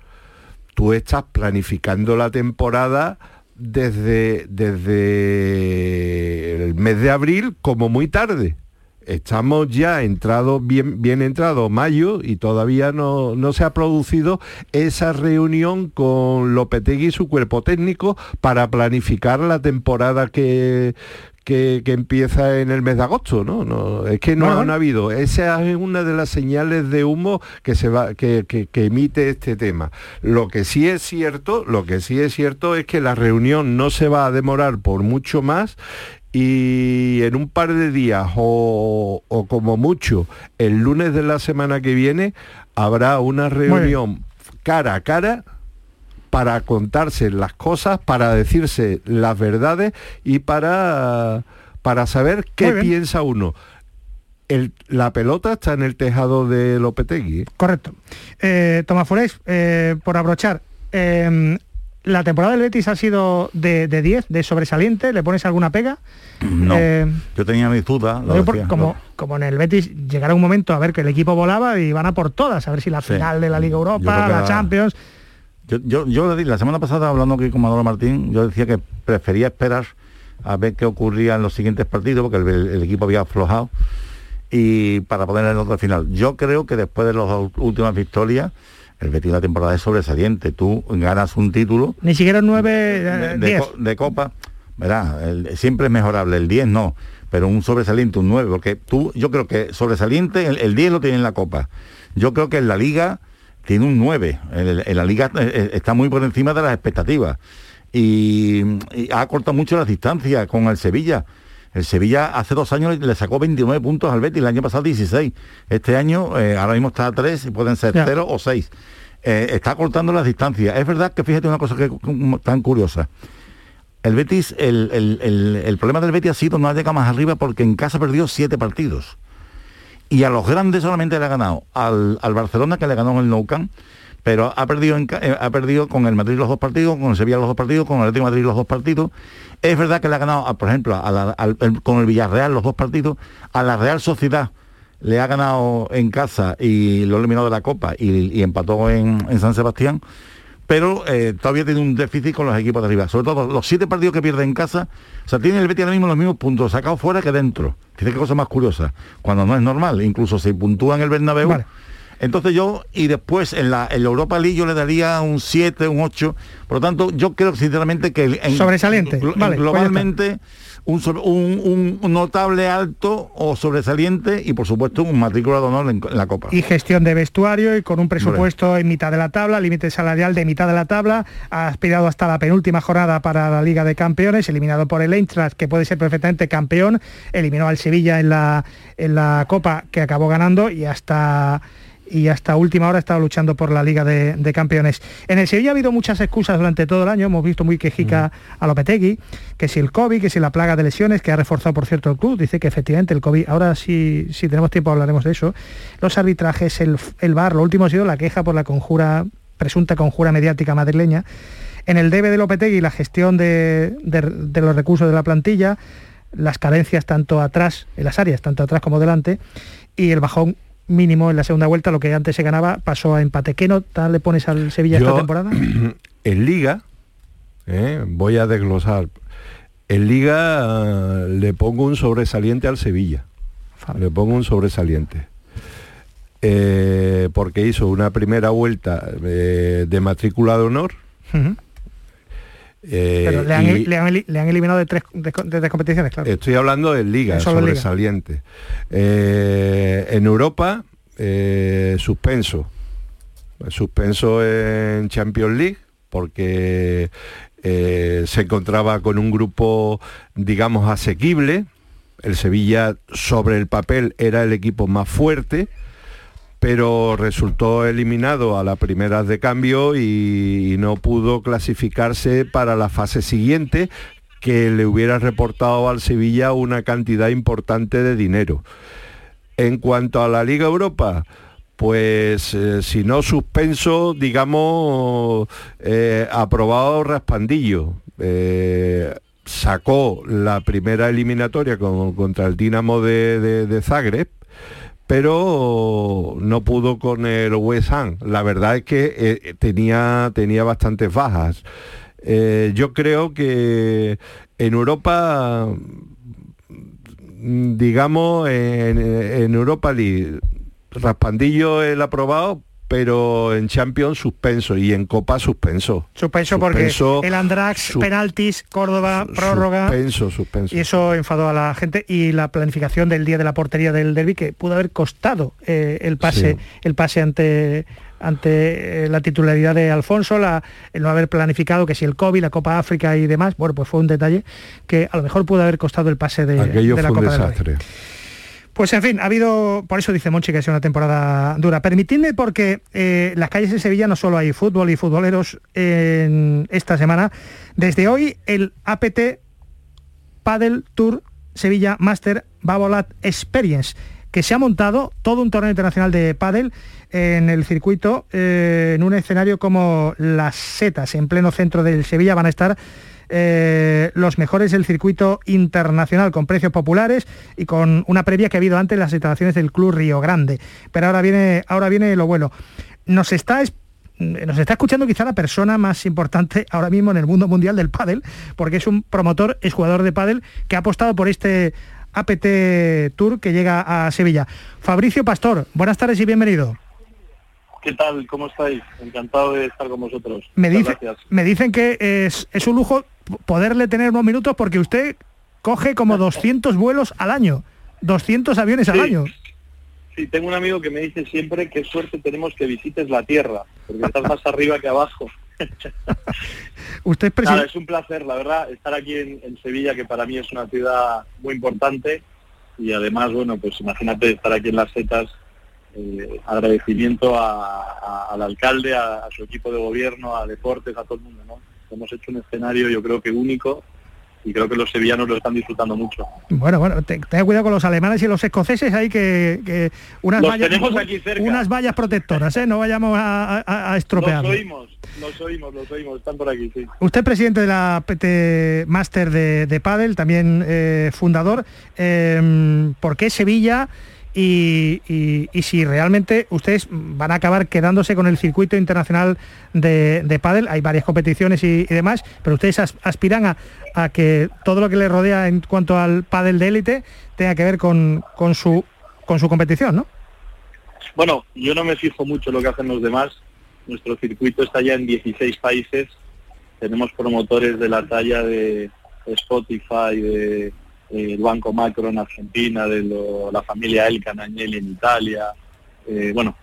tú estás planificando la temporada desde, desde el mes de abril como muy tarde. Estamos ya entrado, bien, bien entrado mayo y todavía no, no se ha producido esa reunión con Lopetegui y su cuerpo técnico para planificar la temporada que, que, que empieza en el mes de agosto, ¿no? no es que no Bueno, han bueno. habido. Esa es una de las señales de humo que se va, que, que- que emite este tema. Lo que sí es cierto, lo que sí es cierto es que la reunión no se va a demorar por mucho más y en un par de días o, o como mucho el lunes de la semana que viene habrá una reunión cara a cara para contarse las cosas, para decirse las verdades y para, para saber qué piensa uno. El- la pelota está en el tejado de Lopetegui. ¿eh? Correcto. Eh, Tomás Forés, eh, por abrochar, eh, la temporada del Betis ha sido de, de 10, de sobresaliente, ¿le pones alguna pega? No, Eh, yo tenía mis dudas. como, como en el Betis llegará un momento a ver que el equipo volaba y van a por todas, a ver si la Sí. final de la Liga Europa, la Champions. Yo, yo, la semana pasada hablando aquí con Manolo Martín, yo decía que prefería esperar a ver qué ocurría en los siguientes partidos, porque el, el equipo había aflojado, y para poner el otro final. Yo creo que después de las últimas victorias, el Betis la temporada es sobresaliente. Tú ganas un título Ni siquiera 9, de, eh, de 10. co- de copa. El- siempre es mejorable, el 10 no, pero un sobresaliente, un 9, porque tú, yo creo que sobresaliente, el, el 10 lo tiene en la copa. Yo creo que en la liga tiene un 9, en, en la liga eh, eh, está muy por encima de las expectativas. Y, y ha cortado mucho las distancias con el Sevilla. El Sevilla hace dos años le sacó 29 puntos al Betis, el año pasado 16. Este año eh, ahora mismo está a 3 y pueden ser Ya. 0 o 6. Eh, está cortando las distancias. Es verdad que fíjate una cosa que tan curiosa. El Betis, el, el- el- el problema del Betis ha sido no llegar más arriba porque en casa perdió siete partidos. Y a los grandes solamente le ha ganado al, al Barcelona que le ganó en el Nou Camp, pero ha perdido, eh, ha perdido con el Madrid los dos partidos, con el Sevilla los dos partidos, con el Atlético Madrid los dos partidos. Es verdad que le ha ganado, por ejemplo, con el Villarreal los dos partidos, a la Real Sociedad le ha ganado en casa y lo ha eliminado de la Copa y, empató en, en San Sebastián pero eh, todavía tiene un déficit con los equipos de arriba. Sobre todo los siete partidos que pierde en casa, o sea, tiene el Betis ahora mismo los mismos puntos sacados fuera que dentro. Dice qué cosa más curiosa, cuando no es normal, incluso se puntúa en el Bernabéu. Entonces yo, y después en la, en la Europa League yo le daría un 7, un 8. Por lo tanto, yo creo sinceramente que en- Sobresaliente, glo- vale, pues globalmente un, un- un notable alto o sobresaliente y por supuesto un matrícula de honor en, en la Copa. Y gestión de vestuario y con un presupuesto en mitad de la tabla, límite salarial de mitad de la tabla, ha aspirado hasta la penúltima jornada para la Liga de Campeones, eliminado por el Eintracht, que puede ser perfectamente campeón, eliminó al Sevilla en la, en la Copa que acabó ganando y hasta y hasta última hora estaba luchando por la Liga de, Campeones. En el Sevilla ha habido muchas excusas durante todo el año, hemos visto muy quejica a Lopetegui, que si el COVID, que si la plaga de lesiones, que ha reforzado por cierto el club, dice que efectivamente el COVID, ahora sí, si tenemos tiempo hablaremos de eso, los arbitrajes, el, el VAR, lo último ha sido la queja por la conjura, presunta conjura mediática madrileña, en el debe de Lopetegui la gestión de, de los recursos de la plantilla, las carencias tanto atrás, en las áreas, tanto atrás como delante, y el bajón mínimo en la segunda vuelta, lo que antes se ganaba, pasó a empate. ¿Qué nota le pones al Sevilla esta temporada? En Liga, eh, voy a desglosar, en Liga eh, le pongo un sobresaliente al Sevilla. Le pongo un sobresaliente. Eh, porque hizo una primera vuelta de matrícula de honor. Pero le han, eliminado de tres, de, competiciones, claro. Estoy hablando de Liga, sobresaliente. en Europa, suspenso. Suspenso en Champions League, porque eh, se encontraba con un grupo, digamos, asequible. El Sevilla sobre el papel era el equipo más fuerte, pero resultó eliminado a las primeras de cambio y, no pudo clasificarse para la fase siguiente, que le hubiera reportado al Sevilla una cantidad importante de dinero. En cuanto a la Liga Europa, pues eh, si no suspenso, digamos, eh, aprobado Raspandillo. Eh, sacó la primera eliminatoria contra el Dinamo de, Zagreb, pero no pudo con el West Ham. La verdad es que tenía, tenía bastantes bajas. yo creo que en Europa, digamos, en, en Europa League, Raspandillo el aprobado, pero en Champions suspenso y en Copa suspenso. Suspenso, porque el Andrax, penaltis, Córdoba, prórroga. Suspenso, suspenso. Y eso enfadó a la gente y la planificación del día de la portería del derby que pudo haber costado eh, el pase, el pase ante ante eh, la titularidad de Alfonso, el no haber planificado que si el COVID, la Copa África y demás, bueno, pues fue un detalle que a lo mejor pudo haber costado el pase de, Aquello de la fue Copa un desastre. Pues en fin, ha habido, por eso dice Monchi que es una temporada dura. Permitidme porque eh, las calles de Sevilla no solo hay fútbol y futboleros en esta semana. Desde hoy el APT Paddle Tour Sevilla Master Babolat Experience, que se ha montado todo un torneo internacional de paddle en el circuito, eh, en un escenario como las setas, en pleno centro del Sevilla, van a estar eh, los mejores del circuito internacional con precios populares y con una previa que ha habido antes en las instalaciones del Club Río Grande. Pero ahora viene, ahora viene lo bueno. Nos está nos está escuchando quizá la persona más importante ahora mismo en el mundo mundial del pádel, porque es un promotor, es jugador de pádel que ha apostado por este APT Tour que llega a Sevilla. Fabricio Pastor, buenas tardes y bienvenido. ¿Qué tal? ¿Cómo estáis? Encantado de estar con vosotros. Me, dice, me dicen que es, es un lujo poderle tener unos minutos porque usted coge como 200 vuelos al año, 200 aviones al año. Sí, tengo un amigo que me dice siempre qué suerte tenemos que visites la Tierra, porque estás más arriba que abajo. Usted es es un placer, la verdad, estar aquí en, Sevilla, que para mí es una ciudad muy importante, y además, bueno, pues imagínate estar aquí en las setas, eh, agradecimiento al alcalde, a, a, su equipo de gobierno, a deportes, a todo el mundo, ¿no? hemos hecho un escenario yo creo que único y creo que los sevillanos lo están disfrutando mucho. Bueno, bueno, ten, cuidado con los alemanes y los escoceses hay que, unas, vallas, unas vallas protectoras, ¿eh? no vayamos a, a, estropear. Los oímos, los oímos, los oímos, están por aquí, sí. Usted presidente de la PT Master de, de Padel, también eh, fundador, eh, ¿por qué Sevilla? Y, si realmente ustedes van a acabar quedándose con el circuito internacional de, de pádel, hay varias competiciones y, demás, pero ustedes aspiran a, que todo lo que les rodea en cuanto al pádel de élite tenga que ver con, su, con su competición, ¿no? Bueno, yo no me fijo mucho lo que hacen los demás. Nuestro circuito está ya en 16 países. Tenemos promotores de la talla de Spotify, de el Banco Macro en Argentina, de la familia Elkan Agnelli en Italia. Eh, bueno,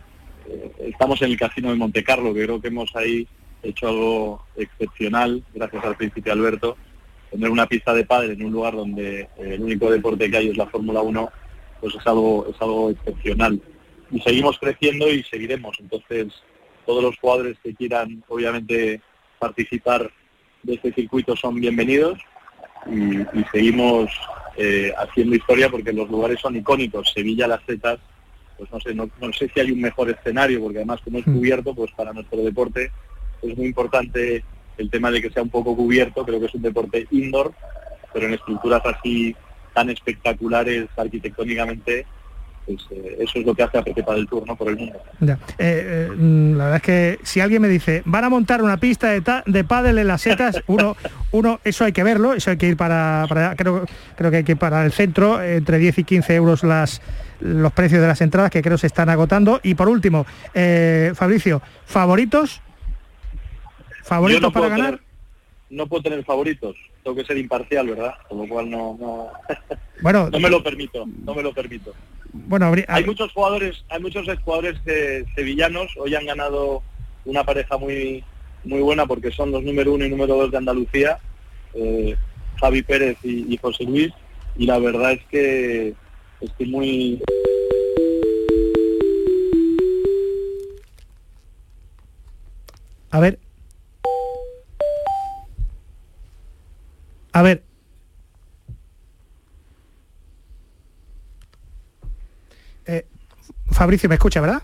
eh, estamos en el Casino de Monte Carlo, que creo que hemos ahí hecho algo excepcional, gracias al príncipe Alberto. Tener una pista de padre en un lugar donde el único deporte que hay es la Fórmula 1, pues es algo, es algo excepcional. y seguimos creciendo y seguiremos. Entonces, todos los jugadores que quieran, obviamente, participar de este circuito son bienvenidos y, y seguimos eh, haciendo historia porque los lugares son icónicos. Sevilla, las Zetas, pues no sé, no, no sé si hay un mejor escenario, porque además como es cubierto, pues para nuestro deporte es muy importante el tema de que sea un poco cubierto, creo que es un deporte indoor, pero en estructuras así tan espectaculares arquitectónicamente, pues eh, eso es lo que hace a Petepa del Tour, ¿no? Por el mundo. Ya. Eh, eh, mm, la verdad es que si alguien me dice, van a montar una pista de, de pádel en las setas, uno, uno, eso hay que verlo, eso hay que ir para, para- creo, creo que hay que ir para el centro, entre 10 y 15 euros las los precios de las entradas que creo se están agotando. Y por último, Fabricio, ¿favoritos? ¿Favoritos no para ganar? No puedo tener favoritos, tengo que ser imparcial, ¿verdad? Con lo cual no, no, Bueno, no me lo permito, no me lo permito. bueno, habría- Hay muchos jugadores, hay muchos jugadores sevillanos, hoy han ganado una pareja muy muy buena porque son los número uno y número dos de Andalucía, eh, Javi Pérez y, y José Luis, y la verdad es que estoy muy A ver. A ver. Eh, Fabricio, me escucha, ¿verdad?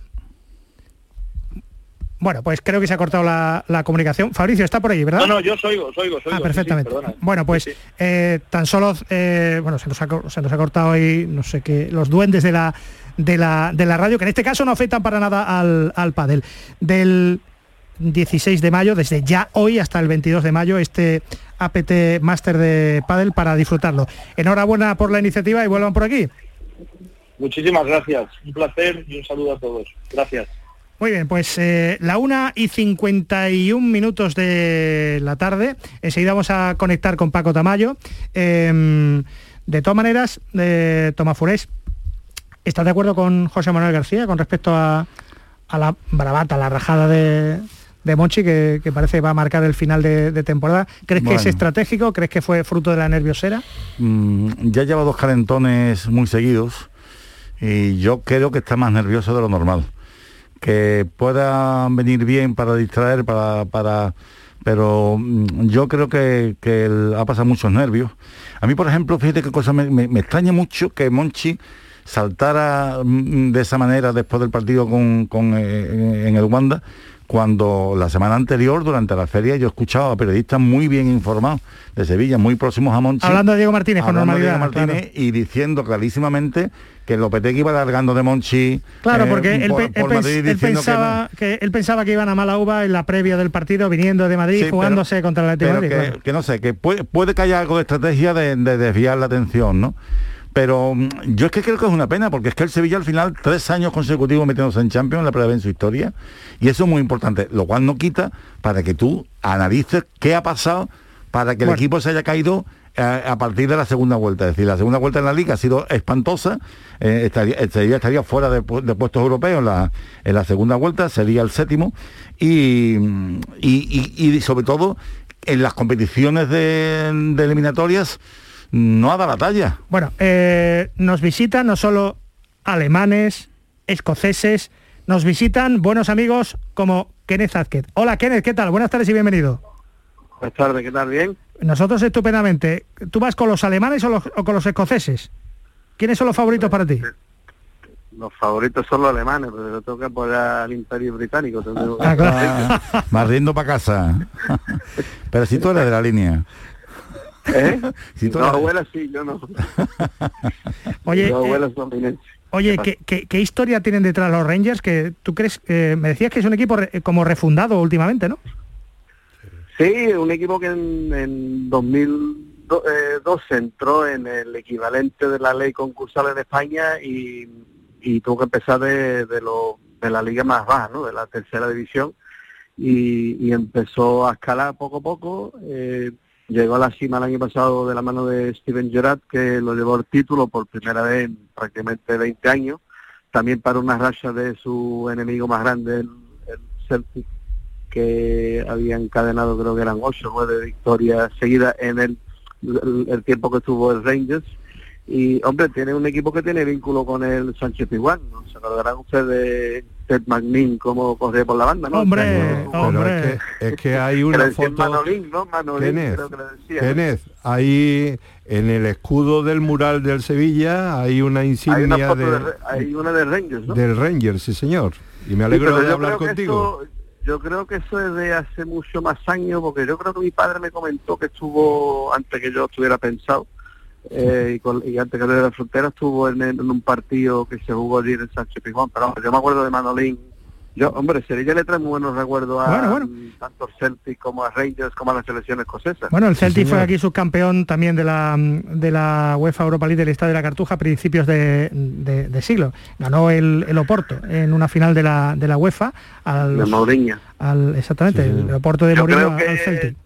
Bueno, pues creo que se ha cortado la, la comunicación. Fabricio, está por ahí, ¿verdad? No, no, yo soy soy soy Ah, perfectamente. bueno, pues eh, tan solo, eh, bueno, se nos, ha, co- se nos ha cortado ahí, no sé qué, los duendes de la, de la, de la radio, que en este caso no afectan para nada al, al pádel. Del 16 de mayo, desde ya hoy hasta el 22 de mayo, este APT Master de pádel para disfrutarlo. Enhorabuena por la iniciativa y vuelvan por aquí. Muchísimas gracias, un placer y un saludo a todos. Gracias. Muy bien, pues eh, la una y 51 minutos de la tarde. Enseguida vamos a conectar con Paco Tamayo. Em, de todas maneras, eh, Tomás Furés, ¿estás de acuerdo con José Manuel García con respecto a, a la bravata, la rajada de, de Monchi, que, que parece va a marcar el final de, de temporada? ¿Crees que es estratégico? ¿Crees que fue fruto de la nerviosera? Mm, ya lleva dos calentones muy seguidos y yo creo que está más nervioso de lo normal. Que pueda venir bien para distraer, para, para pero mm, yo creo que, que él ha pasado muchos nervios. A mí, por ejemplo, fíjate qué cosa me, me- me extraña mucho que Monchi saltara mm, de esa manera después del partido con, con, eh, en el Wanda, cuando la semana anterior, durante la feria, yo he escuchado a periodistas muy bien informados de Sevilla, muy próximos a Monchi. Hablando de Diego Martínez con de Diego normalidad. Martínez y diciendo clarísimamente que Lopetegui iba largando de Monchi. Claro, eh, porque él, por- él Madrid él diciendo que no. pensaba que, él pensaba que iban a mala uva en la previa del partido, viniendo de Madrid, Sí, pero- jugándose contra el Atlético de pero Madrid. que, claro. que no sé, que puede, puede que haya algo de estrategia de, de desviar la atención, ¿no? Pero mm, yo es que creo que es una pena, porque es que el Sevilla al final, tres años consecutivos metiéndose en Champions, la primera vez en su historia, y eso es muy importante, lo cual no quita para que tú analices qué ha pasado para que el equipo se haya caído eh, a partir de la segunda vuelta. Es decir, la segunda vuelta en la liga ha sido espantosa, eh, estaría, estaría fuera de, pu- de puestos europeos en la, en la segunda vuelta, sería el séptimo, y, y- y- y sobre todo en las competiciones de, de eliminatorias no ha dado la talla. Bueno, eh, nos visitan no solo alemanes, escoceses, nos visitan buenos amigos como Kenneth Azquez. Hola Kenneth, ¿qué tal? Buenas tardes y bienvenido. Buenas tardes, ¿qué tal? ¿Bien? Nosotros estupendamente. ¿Tú vas con los alemanes o, los- o con los escoceses? ¿Quiénes son los favoritos para ti? Los favoritos son los alemanes, pero yo tengo que apoyar al imperio británico. Ah, Más riendo para casa. Pero si tú eres de la línea. ¿Eh? Eres- abuelos sí, yo no. Oye, los eh, abuelos son eminentes. Oye, ¿qué, qué, qué historia tienen detrás los Rangers? Que tú crees, que me decías que es un equipo re- como refundado últimamente, ¿no? Sí, un equipo que en, en 2002 entró en el equivalente de la ley concursal en España y, y tuvo que empezar de, de, lo, de la liga más baja, ¿no? de la tercera división, y, y empezó a escalar poco a poco. eh, llegó a la cima el año pasado de la mano de Steven Gerrard, que lo llevó el título por primera vez en prácticamente 20 años, también para una racha de su enemigo más grande, el, el Celtic, que había encadenado creo que eran ocho o nueve victorias seguidas en el, el, el tiempo que tuvo el Rangers y hombre, tiene un equipo que tiene vínculo con el Sánchez Piguán, ¿no? Se acordarán ustedes de Ted McNean como corre por la banda, ¿no? Hombre, hombre. Es que, es que hay una foto... Manolín, ¿no? Manolín, Kenneth, creo que le decía. Kenneth, ahí en el escudo del mural del Sevilla hay una insignia Hay una foto de- de, Re- hay una de Rangers, ¿no? del Ranger, sí señor. Y me alegro de hablar contigo. yo creo que eso es de hace mucho más años, porque yo creo que mi padre me comentó que estuvo, antes que yo estuviera pensado, eh, y, con- y antes que de la frontera, estuvo en, en un partido que se jugó allí en el Sánchez Pizjuán. Pero yo me acuerdo de Manolín. Yo, hombre, Sevilla le trae muy buenos recuerdos a Bueno, bueno. tanto al Celtic como a Rangers como a la selección escocesa. Bueno, el Celtic fue aquí subcampeón también de la, de la UEFA Europa League del Estadio de la Cartuja a principios de, de- de siglo. Ganó el, el Oporto en una final de la, de la UEFA. Al, Mourinho. al- exactamente, el Oporto de Mourinho al Celtic.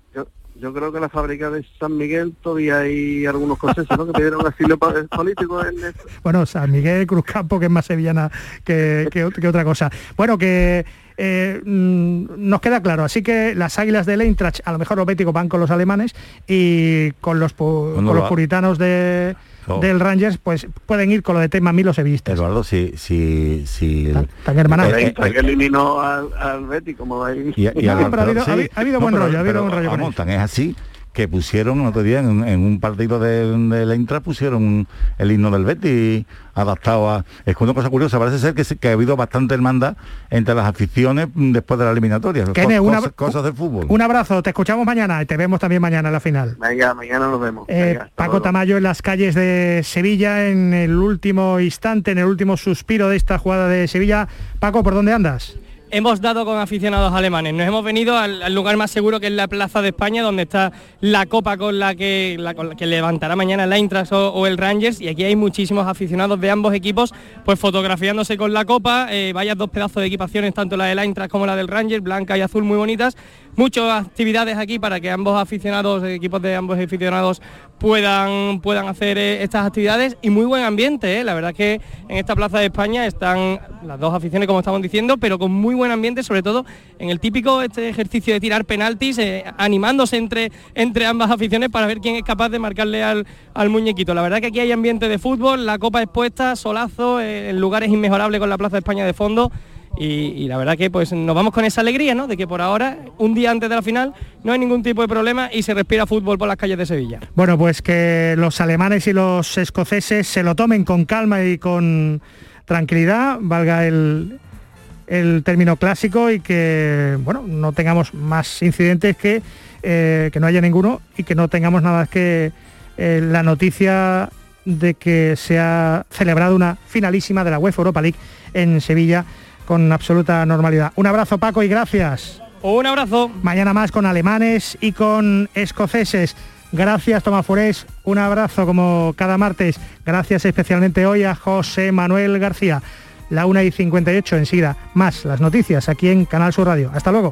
Yo, creo que en la fábrica de San Miguel todavía hay algunos escoceses ¿no? que pidieron asilo pa- político en el- Bueno, San Miguel Cruzcampo, que es más sevillana que, que ot- que otra cosa. Bueno, que eh, mm, nos queda claro. Así que las águilas del Eintracht, a lo mejor los béticos van con los alemanes y con los, con los puritanos de, No. del Rangers, pues pueden ir con lo de tema mí los sevillistas. Eduardo, si, si, si Tan eh, eh, Hasta que eliminó al, al Betis, como ahí. Y, y al- pero ha habido- sí. ha habido- ha habido buen pero- rollo, ha habido pero, buen rollo con vamos, tan es así que pusieron el otro día en, en un partido de, de la Intra pusieron el himno del Betis adaptado a es que una cosa curiosa parece ser que, que ha habido bastante hermandad entre las aficiones después de la eliminatoria Kene, Co- una- cosas, cosas del fútbol Un abrazo, te escuchamos mañana y te vemos también mañana en la final. Venga, mañana nos vemos. Eh, Venga, Paco luego. Tamayo en las calles de Sevilla en el último instante, en el último suspiro de esta jugada de Sevilla. Paco, ¿por dónde andas? Hemos dado con aficionados alemanes. Nos hemos venido al, lugar más seguro que es la Plaza de España, donde está la copa con la que, la- levantará mañana el Eintracht o, el Rangers. Y aquí hay muchísimos aficionados de ambos equipos, pues fotografiándose con la copa. Eh, vayas dos pedazos de equipaciones, tanto la del Eintracht como la del Rangers, blanca y azul, muy bonitas. Muchas actividades aquí para que ambos aficionados, equipos de ambos aficionados, puedan, puedan hacer eh, estas actividades y muy buen ambiente. eh. La verdad que en esta Plaza de España están las dos aficiones, como estamos diciendo, pero con muy buen ambiente, sobre todo en el típico este ejercicio de tirar penaltis, eh, animándose entre, entre ambas aficiones para ver quién es capaz de marcarle al, al muñequito. La verdad que aquí hay ambiente de fútbol, la copa expuesta, solazo, eh, el lugar es inmejorable con la Plaza de España de fondo. Y, la verdad que pues nos vamos con esa alegría, ¿no? De que por ahora, un día antes de la final, no hay ningún tipo de problema y se respira fútbol por las calles de Sevilla. Bueno, pues que los alemanes y los escoceses se lo tomen con calma y con tranquilidad, valga el, el término clásico y que bueno no tengamos más incidentes que, eh, que no haya ninguno y que no tengamos nada que eh, la noticia de que se ha celebrado una finalísima de la UEFA Europa League en Sevilla con absoluta normalidad. Un abrazo Paco y gracias. Un abrazo. Mañana más con alemanes y con escoceses. Gracias Tomás Forés, un abrazo como cada martes. Gracias especialmente hoy a José Manuel García. La 1 y 58 enseguida. Más las noticias aquí en Canal Sur Radio. Hasta luego.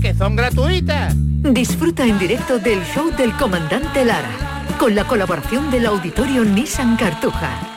que son gratuitas. Disfruta en directo del show del comandante Lara, con la colaboración del auditorio Nissan Cartuja.